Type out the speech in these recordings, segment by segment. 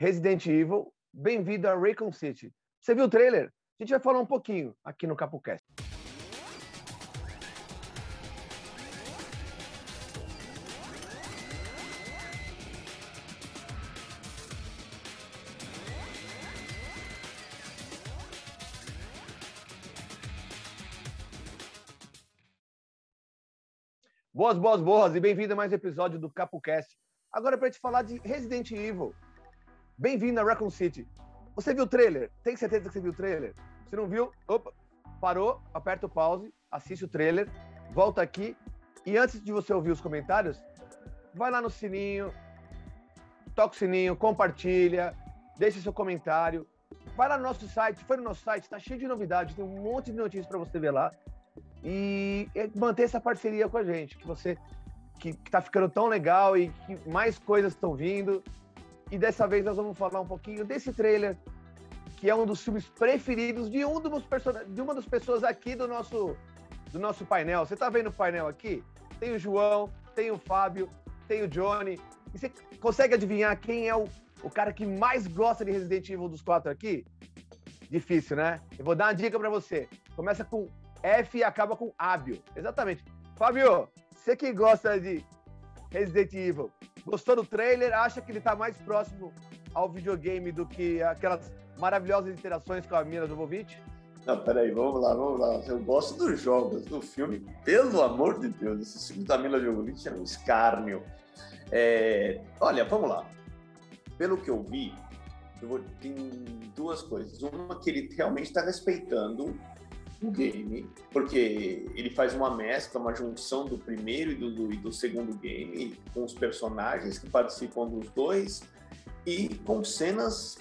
Resident Evil. Bem-vindo a Raycon City. Você viu o trailer? A gente vai falar um pouquinho aqui no CapoCast. Boas, boas, boas, e bem-vindo a mais um episódio do CapoCast. Agora para te falar de Resident Evil. Bem-vindo a Raccoon City. Você viu o trailer? Tem certeza que você viu o trailer? Se não viu, opa, parou, aperta o pause, assiste o trailer, volta aqui e antes de você ouvir os comentários, vai lá no sininho, toca o sininho, compartilha, deixe seu comentário, vai lá no nosso site, foi no nosso site, está cheio de novidades, tem um monte de notícias para você ver lá e manter essa parceria com a gente, que você que, está ficando tão legal e que mais coisas estão vindo. E dessa vez nós vamos falar um pouquinho desse trailer, que é um dos filmes preferidos de, um dos de uma das pessoas aqui do nosso, do nosso painel. Você está vendo o painel aqui? Tem o João, tem o Fábio, tem o Johnny. E você consegue adivinhar quem é o, o cara que mais gosta de Resident Evil dos quatro aqui? Difícil, né? Eu vou dar uma dica para você. Começa com F e acaba com hábil. Exatamente. Fábio, você que gosta de Resident Evil, gostou do trailer? Acha que ele está mais próximo ao videogame do que aquelas maravilhosas interações com a Mira Jovovich? Não, peraí, vamos lá, vamos lá. Eu gosto dos jogos, do filme, pelo amor de Deus. Esse filme da Mila Jovovich é um escárnio. É... Olha, vamos lá. Pelo que eu vi, eu vou... tem duas coisas. Uma que ele realmente está respeitando o game, porque ele faz uma mescla, uma junção do primeiro e do, e do segundo game, com os personagens que participam dos dois e com cenas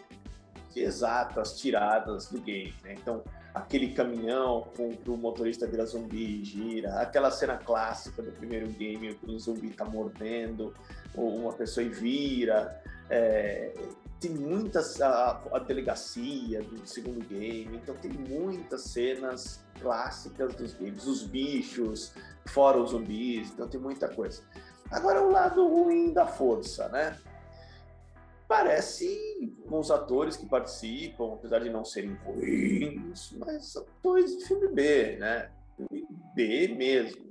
exatas, tiradas do game. Né? Então, aquele caminhão com o motorista vira zumbi e gira, aquela cena clássica do primeiro game, o zumbi tá mordendo, ou uma pessoa e vira. É, tem muitas a, a, delegacia do segundo game, então tem muitas cenas clássicas dos games, os bichos, fora os zumbis, então tem muita coisa. Agora o lado ruim da força, né? Parece os atores que participam, apesar de não serem ruins, mas atores de filme B, né? Filme B mesmo.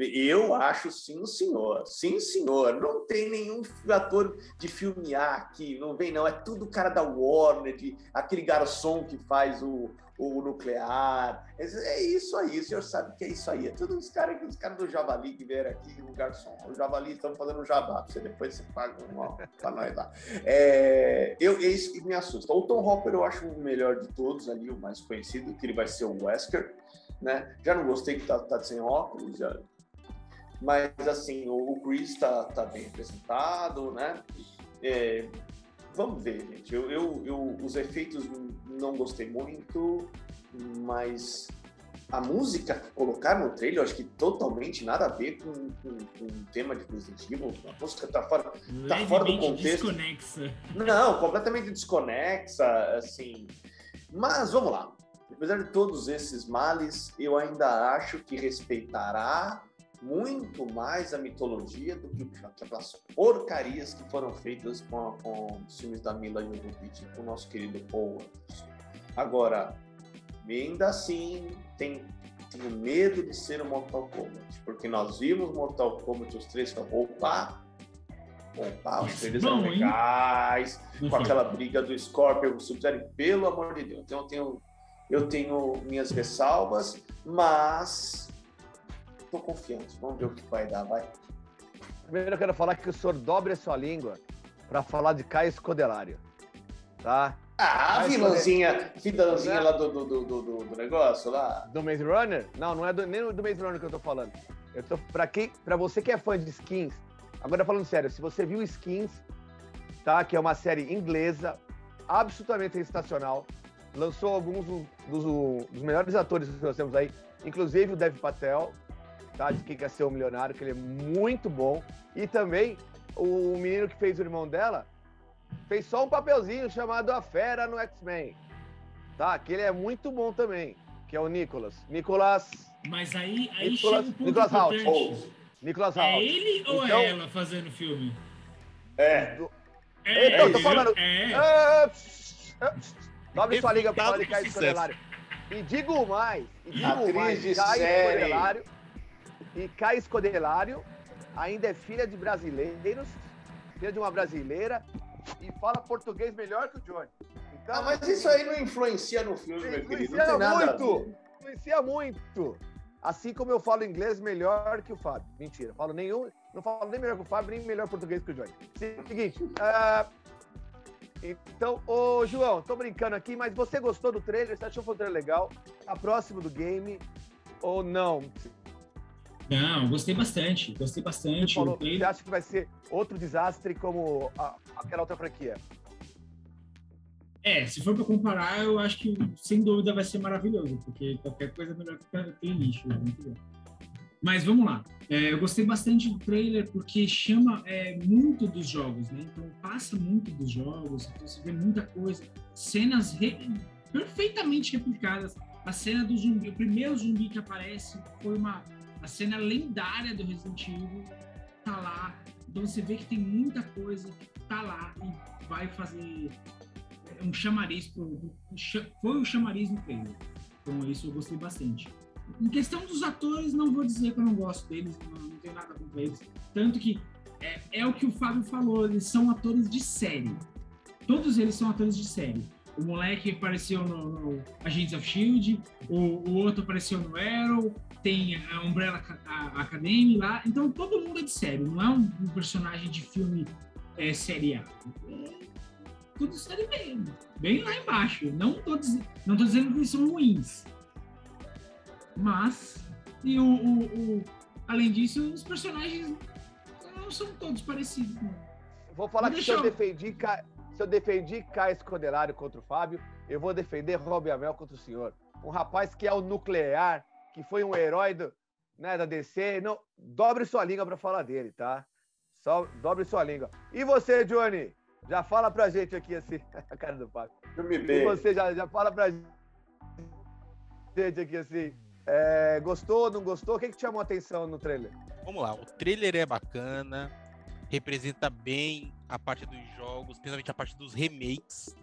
Eu acho sim, senhor. Sim, senhor. Não tem nenhum ator de filme A aqui, não vem não. É tudo cara da Warner, de, aquele garçom que faz o, o nuclear. É, é isso aí, o senhor sabe que é isso aí. É tudo os caras os cara do Javali que vieram aqui, o garçom. O Javali estão fazendo um jabá, você depois você paga um para nós lá. É, eu, é isso que me assusta. O Tom Hopper eu acho o melhor de todos ali, o mais conhecido, que ele vai ser o Wesker. Né? Já não gostei que tá, tá sem óculos, já mas, assim, o, Chris está tá bem representado, né? É, vamos ver, gente. Eu, eu, eu, os efeitos não gostei muito, mas a música que colocaram no trailer, eu acho que totalmente nada a ver com, com, com o tema de Resident Evil. A música tá fora, tá fora do contexto. desconexa. Não, completamente desconexa, assim. Mas vamos lá. Apesar de todos esses males, eu ainda acho que respeitará muito mais a mitologia do que aquelas porcarias que foram feitas com, com os filmes da Mila Jovovich com o nosso querido Paul Anderson. Agora, ainda assim, tem, tenho medo de ser o Mortal Kombat, porque nós vimos Mortal Kombat os três com opa, opa, os trailers eram legais, com aquela briga do Scorpion, o Sub-Zero, pelo amor de Deus. Então eu tenho, eu tenho minhas ressalvas, mas tô confiante. Vamos ver o que vai dar, vai. Primeiro eu quero falar que o senhor dobre a sua língua para falar de Caio Escodelário. Tá? Ah, a vilãzinha, vilãzinha lá do, do, do, do, do negócio lá. Do Maze Runner? Não, não é do, nem do Maze Runner que eu tô falando. Eu tô, pra, quem, pra você que é fã de skins, agora falando sério, se você viu Skins, tá? Que é uma série inglesa, absolutamente sensacional. Lançou alguns dos, dos melhores atores que nós temos aí, inclusive o Dev Patel, tá? De quem quer ser um milionário, que ele é muito bom. E também o menino que fez o irmão dela fez só um papelzinho chamado A Fera no X-Men. Tá? Que ele é muito bom também, que é o Nicolas. Nicolas. Mas aí, aí Nicolas, chega um Nicolas importante. Nicolas É ele ou é então, é ela fazendo o filme? É. É, então, tô falando. É. Dobre sua liga pra falar de Caio Escodelário. E digo mais, e digo Atriz mais, Caio. Escodelário. E Caio Escodelário ainda é filha de brasileiros, filha de uma brasileira, e fala português melhor que o Johnny. Então, Ah, mas isso aí não influencia no filme, meu querido. Influencia muito. Influencia muito. Assim como eu falo inglês melhor que o Fábio. Mentira, falo nenhum, não falo nem melhor que o Fábio, nem melhor português que o Johnny. Seguinte, ah, então, ô João, tô brincando aqui, mas você gostou do trailer? Você achou que foi um trailer legal? Tá próximo do game ou não? Não, gostei bastante. Gostei Você, bastante. falou, O você acha que vai ser outro desastre como a- aquela outra franquia? É, se for pra comparar, eu acho que sem dúvida vai ser maravilhoso, porque qualquer coisa é melhor que aquele lixo. né? Mas vamos lá. É, eu gostei bastante do trailer porque chama é, muito dos jogos, né? Então passa muito dos jogos, então você vê muita coisa, cenas re- perfeitamente replicadas. A cena do zumbi, o primeiro zumbi que aparece foi uma a cena lendária do Resident Evil, tá lá. Então você vê que tem muita coisa que tá lá e vai fazer um chamariz pro, um foi o chamariz no trailer. Então isso eu gostei bastante. Em questão dos atores, não vou dizer que eu não gosto deles, não, não tenho nada contra eles. Tanto que é, é o que o Fábio falou, eles são atores de série. Todos eles são atores de série. O moleque apareceu no, no Agents of Shield, o, o outro apareceu no Arrow, tem a Umbrella Academy lá. Então todo mundo é de série, não é um, um personagem de filme é, série A. É tudo série B, bem lá embaixo. Não tô, não tô dizendo que eles são ruins. Mas, e o, o- o- além disso, os personagens não são todos parecidos. não. Vou falar que se eu defendi, se eu defendi Caio Escodelário contra o Fábio, eu vou defender Rob Amel contra o senhor. Um rapaz que é o nuclear, que foi um herói do, né, da DC. Não, dobre sua língua pra falar dele, tá? Só dobre sua língua. E você, Johnny? Já fala pra gente aqui assim, a cara do Fábio. Filme E B. você já, já fala pra gente aqui assim. é, gostou, não gostou? O que, que te chamou a atenção no trailer? Vamos lá, o trailer é bacana, representa bem a parte dos jogos, principalmente a parte dos remakes,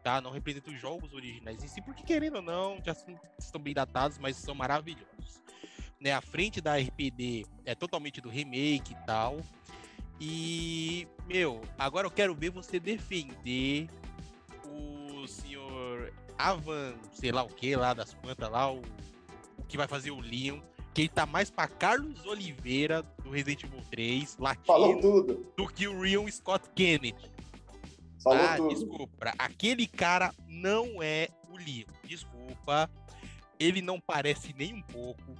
tá? Não representa os jogos originais em si, porque querendo ou não, já estão bem datados, mas são maravilhosos. Né, a frente da RPD é totalmente do remake e tal. E, meu, agora eu quero ver você defender o senhor Avan, sei lá o que lá das plantas lá, o, o que vai fazer o Leon, que ele tá mais pra Carlos Oliveira do Resident Evil 3, Falou latino, tudo. do que o Leon Scott Kennedy. Falou ah, tudo. desculpa. Aquele cara não é o Leon. Desculpa. Ele não parece nem um pouco.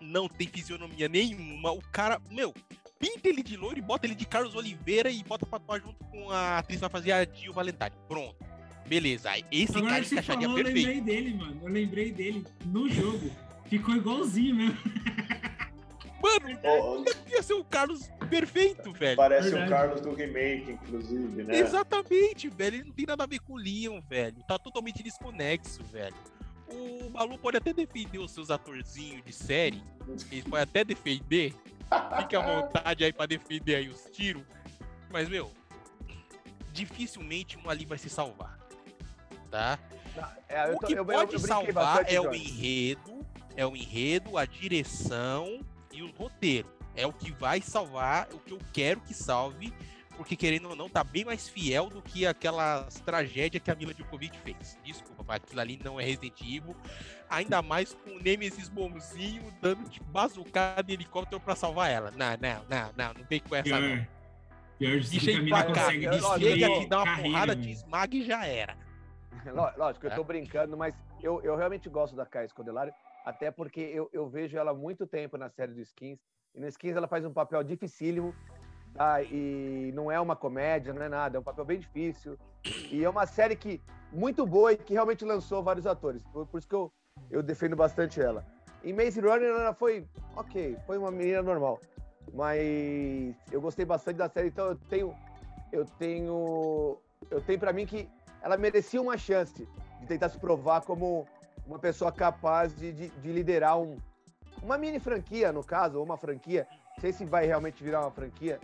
Não tem fisionomia nenhuma. O cara, meu, pinta ele de loiro e bota ele de Carlos Oliveira e bota pra atuar junto com a atriz que vai fazer a Jill Valentine. Pronto. Beleza. Esse Agora cara encaixaria falou, eu perfeito. lembrei dele, mano. Eu lembrei dele no jogo. Ficou igualzinho mesmo. Mano, Ó, ia ser o Carlos perfeito, velho. parece o Verdade. Carlos do remake, inclusive, né? Exatamente, velho. Ele não tem nada a ver com o Leon, velho. Tá totalmente desconexo, velho. O Malu pode até defender os seus atorzinhos de série. Ele pode até defender. Fique à vontade aí pra defender aí os tiros. Mas, meu, dificilmente um ali vai se salvar. Tá? É, eu o que eu- eu- pode eu brinquei salvar é o enredo, é o enredo, a direção e o roteiro. É o que vai salvar, o que eu quero que salve, porque querendo ou não, tá bem mais fiel do que aquelas tragédias que a Mila Djokovic fez. Desculpa, mas aquilo ali não é Resident Evil. Ainda mais com o Nemesis bonzinho dando de bazucada de helicóptero pra salvar ela. Não, não, não, não, não vem com essa não. Pior. Pior de Deixa tudo, a ele mina pra cá. Chega aqui, dá uma carreira, porrada, te esmaga e já era. Ló- Lógico, eu É. tô brincando, mas eu, eu realmente gosto da Kai Escodelário, até porque eu, eu vejo ela há muito tempo na série do Skins, e no Skins ela faz um papel dificílimo, tá? e não é uma comédia, não é nada, é um papel bem difícil, e é uma série que muito boa e que realmente lançou vários atores, por, por isso que eu, eu defendo bastante ela. Em Maze Runner ela foi, ok, foi uma menina normal, mas eu gostei bastante da série, então eu tenho, eu tenho, eu tenho para mim que ela merecia uma chance de tentar se provar como uma pessoa capaz de, de, de liderar um, uma mini franquia, no caso, ou uma franquia. Não sei se vai realmente virar uma franquia.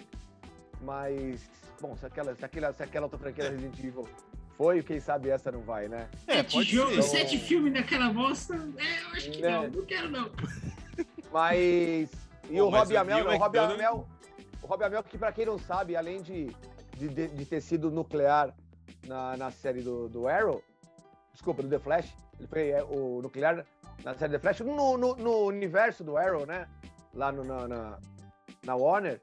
Mas, bom, se aquela, se aquela, se aquela outra franquia da Resident Evil foi, quem sabe essa não vai, né? É, sete, pode jogos, ser. sete filmes daquela bosta. É, eu acho que Né? não, não quero não. Mas. E Pô, o mas Robbie o Amell, Neil não, o Robbie McDonough- Amell. O Robbie Amell, que pra quem não sabe, além de, de, de- de ter sido nuclear na, na série do, do Arrow, desculpa, do The Flash, ele foi é, o nuclear na série The Flash, no, no, no universo do Arrow, né? Lá no, na, na, na Warner,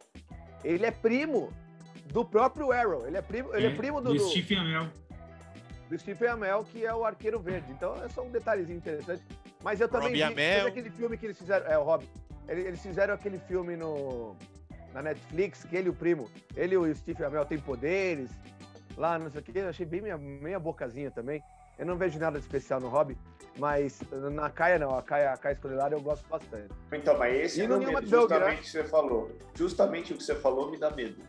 ele é primo do próprio Arrow. Ele é primo, ele é, primo do, do Stephen Amell. do Stephen Amell, que é o Arqueiro Verde. Então é só um detalhezinho interessante. Mas eu também Robbie vi Amell. teve aquele filme que eles fizeram. É, o Rob. Eles fizeram aquele filme no, na Netflix, que ele e o primo, ele e o Stephen Amell têm poderes. Lá, não sei o que. Eu achei bem meia, meia bocazinha também. Eu não vejo nada de especial no Hobby, mas na Caia não. A Caia, a Caia Escolar eu gosto bastante. Então, mas esse E é o medo, justamente né? o que você falou. Justamente o que você falou me dá medo.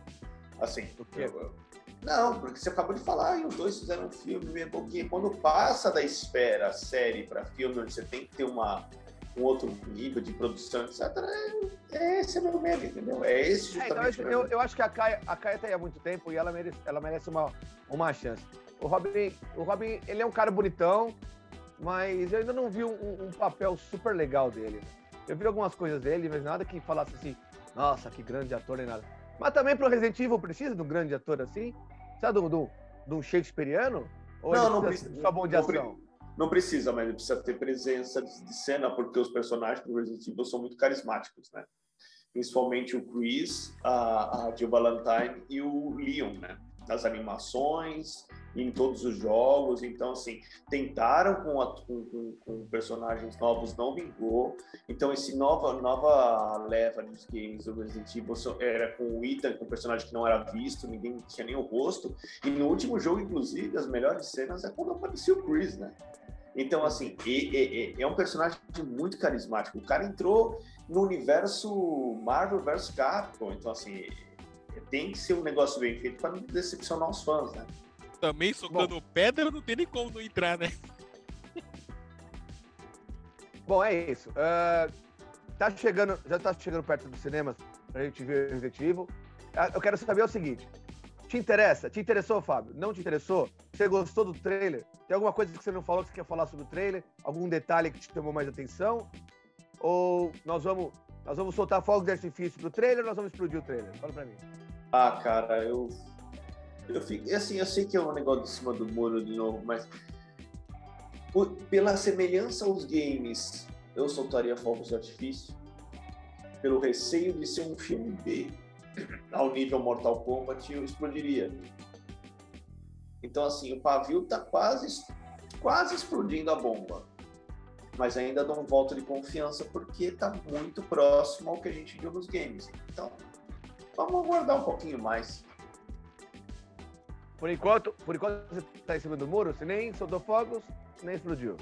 Assim. Eu- eu- não, porque você acabou de falar e os dois fizeram um filme meio pouquinho. Quando passa da espera série para filme, onde você tem que ter uma, um outro nível de produção, etc., é, esse é meu medo, entendeu? É esse É, então, justamente eu, eu, eu acho que a Caia, a Caia tá aí há muito tempo e ela merece, ela merece uma, uma chance. O Robin, o Robin, ele é um cara bonitão, mas eu ainda não vi um, um papel super legal dele. Eu vi algumas coisas dele, mas nada que falasse assim, nossa, que grande ator nem nada. Mas também pro Resident Evil precisa de um grande ator assim? Precisa de um, de Shakespeareano? Ou Não, não precisa só bom de Não ação? Não precisa, mas ele precisa ter presença de de cena, porque os personagens do Resident Evil são muito carismáticos, né? Principalmente o Chris, a, a Jill Valentine e o Leon, né? Nas animações, em todos os jogos. Então, assim, tentaram com, a- com- com- personagens novos, não vingou. Então, esse nova, nova leva dos games do Resident Evil era com o Ethan, com um personagem que não era visto, ninguém tinha nem o rosto. E no último jogo, inclusive, as melhores cenas é quando aparecia o Chris, né? Então, assim, e- é um personagem muito carismático. O cara entrou no universo Marvel vs Capcom. Então, assim, tem que ser um negócio bem feito para não decepcionar os fãs, né? Também socando pedra, não tem nem como não entrar, né? Bom, é isso. Ah, tá chegando, já tá chegando perto dos cinemas pra gente ver Resident Evil. Ah, eu quero saber o seguinte: te interessa? Te interessou, Fábio? Não te interessou? Você gostou do trailer? Tem alguma coisa que você não falou que você quer falar sobre o trailer? Algum detalhe que te chamou mais atenção? Ou nós vamos, nós vamos soltar fogos de artifício pro trailer ou nós vamos explodir o trailer? Fala pra mim. Ah, cara, eu. Eu fico. Assim, eu sei que é um negócio de cima do muro de novo, mas. por- pela semelhança aos games, eu soltaria fogos de artifício. Pelo receio de ser um filme B ao nível Mortal Kombat, eu explodiria. Então, assim, o pavio tá quase, quase explodindo a bomba. Mas ainda dou um voto de confiança porque tá muito próximo ao que a gente viu nos games. Então, vamos aguardar um pouquinho mais. Por enquanto, por enquanto você tá em cima do muro, você nem soltou fogos, nem explodiu.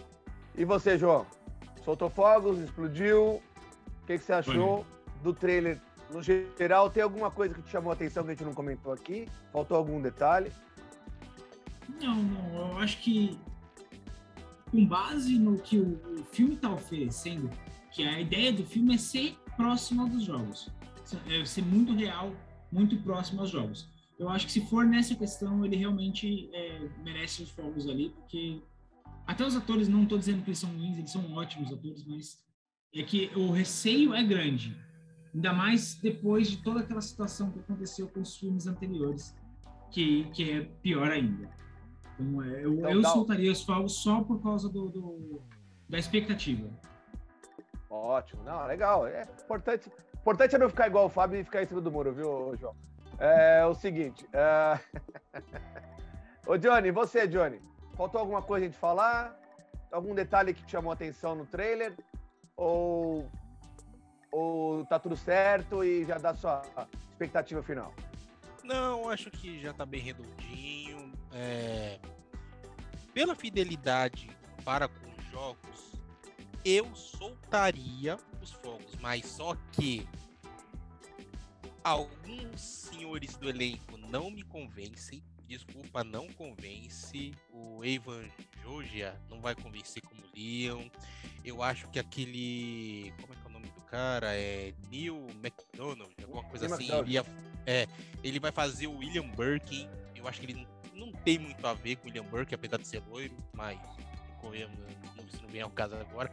E você, João? Soltou fogos, explodiu. O que, que você achou do trailer no geral? Tem alguma coisa que te chamou a atenção que a gente não comentou aqui? Faltou algum detalhe? Não, não, eu acho que com base no que o, filme está oferecendo, que a ideia do filme é ser próximo aos jogos, ser muito real, muito próximo aos jogos. Eu acho que se for nessa questão, ele realmente é, merece os fogos ali, porque até os atores, não estou dizendo que eles são ruins, eles são ótimos atores, mas é que o receio é grande, ainda mais depois de toda aquela situação que aconteceu com os filmes anteriores, que, que é pior ainda. Então, é, eu, Então eu soltaria os fogos só por causa do, do- da expectativa. Ótimo, não, legal. É importante, importante é não ficar igual o Fábio e ficar em cima do muro, viu, João? É o seguinte. É... Ô, Johnny, você, Johnny, faltou alguma coisa a gente falar? Algum detalhe que te chamou a atenção no trailer? Ou, ou tá tudo certo e já dá sua expectativa final? Não, acho que já tá bem redondinho. É, Pela fidelidade para com os jogos, eu soltaria os fogos, mas só que alguns senhores do elenco não me convencem. Desculpa, não convence. O Evan Jogia não vai convencer como Leon. Eu acho que aquele. Como é que é o nome do cara? É Neil McDonald, alguma coisa assim. Ele ia, É, ele vai fazer o William Birkin. Eu acho que ele não, não tem muito a ver com o William Birkin, apesar de ser loiro, mas não, não vem ao caso agora.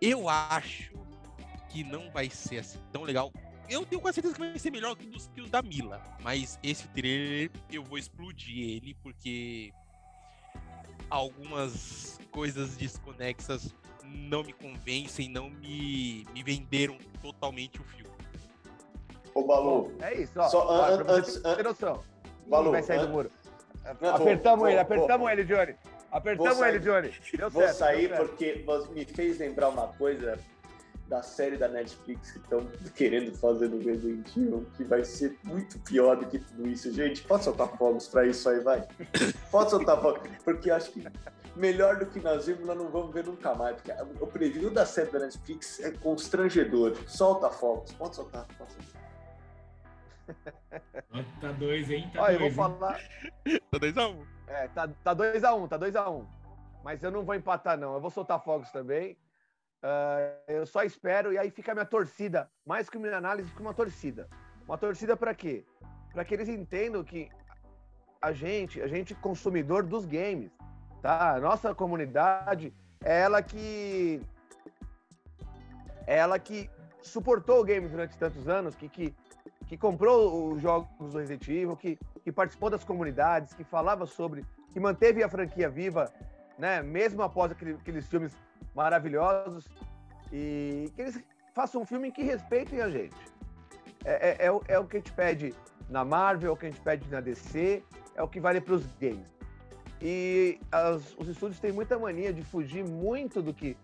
Eu acho que não vai ser assim tão legal. Eu tenho quase certeza que vai ser melhor que, dos, que o da Mila. Mas esse trailer eu vou explodir ele, porque algumas coisas desconexas não me convencem, não me, me venderam totalmente o filme. Ô, Balu. É isso, ó. Só, ó, an, antes, ter noção. Balu, vai sair an... do muro. Não, apertamos vou, ele, vou, apertamos vou. ele, Johnny. Apertamos ele, Johnny. Deu vou certo, sair porque me fez lembrar uma coisa da série da Netflix que estão querendo fazer no Resident Evil, que vai ser muito pior do que tudo isso. Gente, pode soltar fogos pra isso aí, vai? Pode soltar fogos, porque acho que melhor do que nós vimos, nós não vamos ver nunca mais. Porque o preview da série da Netflix é constrangedor. Solta fogos, pode soltar, pode soltar. Tá dois, hein? Tá Olha, dois, eu vou hein? falar. tá 2x1. Um. É, tá 2x1, tá 2x1, um, tá 2x1. Um. Mas eu não vou empatar, não. Eu vou soltar fogos também. Uh, eu só espero, e aí fica a minha torcida, mais que minha análise, que uma torcida. Uma torcida para quê? Para que eles entendam que a gente, a gente consumidor dos games, tá? A nossa comunidade é ela que é ela que suportou o game durante tantos anos, que, que, que comprou os jogos do Resident Evil, que, que participou das comunidades, que falava sobre, que manteve a franquia viva, né? Mesmo após aqueles filmes maravilhosos e que eles façam um filme que respeitem a gente. É, é, é, o, é o que a gente pede na Marvel, é o que a gente pede na DC, é o que vale para os games. E as, os estúdios têm muita mania de fugir muito do que,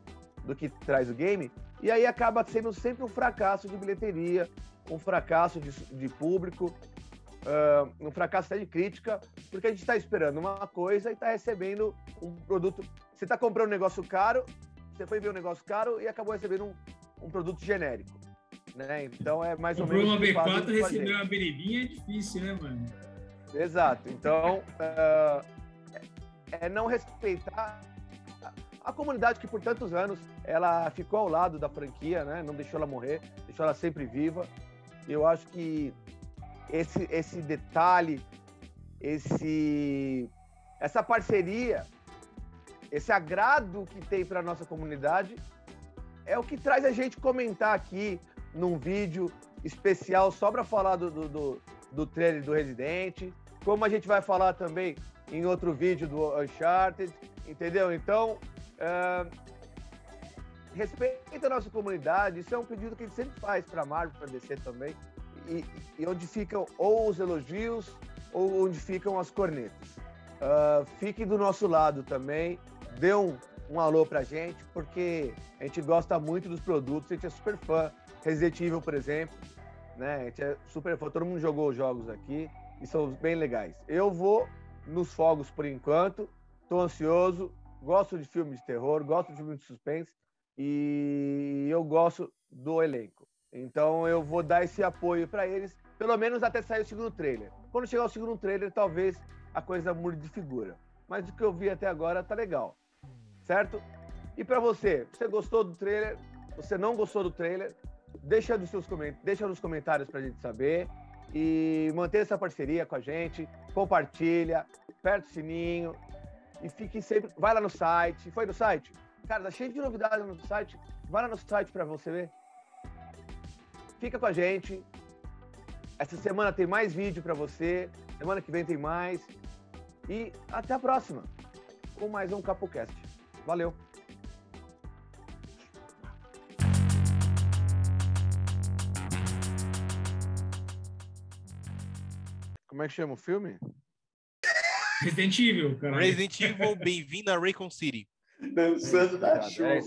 do que traz o game, e aí acaba sendo sempre um fracasso de bilheteria, um fracasso de, de público, uh, um fracasso até de crítica, porque a gente está esperando uma coisa e está recebendo um produto. Você está comprando um negócio caro você foi ver um negócio caro e acabou recebendo um, um produto genérico. Né? Então é mais Comprou ou menos. Comprou uma B4 recebeu uma beribinha é difícil, né, mano? Exato. Então uh, é não respeitar a comunidade que por tantos anos ela ficou ao lado da franquia, né? Não deixou ela morrer, deixou ela sempre viva. Eu acho que esse esse detalhe, esse essa parceria esse agrado que tem para nossa comunidade é o que traz a gente comentar aqui num vídeo especial só para falar do, do, do, do trailer do Resident, como a gente vai falar também em outro vídeo do Uncharted, entendeu? Então, uh, respeita a nossa comunidade, isso é um pedido que a gente sempre faz para Marvel, para DC também, e, e, onde ficam ou os elogios ou onde ficam as cornetas. Uh, fique do nosso lado também, dê um, um alô pra gente, porque a gente gosta muito dos produtos, a gente é super fã. Resident Evil, por exemplo, né? A gente é super fã, todo mundo jogou os jogos aqui e são bem legais. Eu vou nos fogos por enquanto, tô ansioso, gosto de filmes de terror, gosto de filmes de suspense e eu gosto do elenco. Então eu vou dar esse apoio para eles, pelo menos até sair o segundo trailer. Quando chegar o segundo trailer, talvez a coisa mude de figura. Mas o que eu vi até agora tá legal certo? E para você, você gostou do trailer? Você não gostou do trailer? Deixa, nos seus. Deixa nos comentários para a gente saber e mantenha essa parceria com a gente, compartilha, aperta o sininho e fique sempre. Vai lá no site. Foi no site? Cara, tá cheio de novidades no site. Vai lá no site para você ver. Fica com a gente. Essa semana tem mais vídeo para você. Semana que vem tem mais. E até a próxima com mais um CapoCast. Valeu! Como é que chama o filme? Resident Evil, cara. Resident Evil, bem-vindo a Raycon City. Dançando da chuva.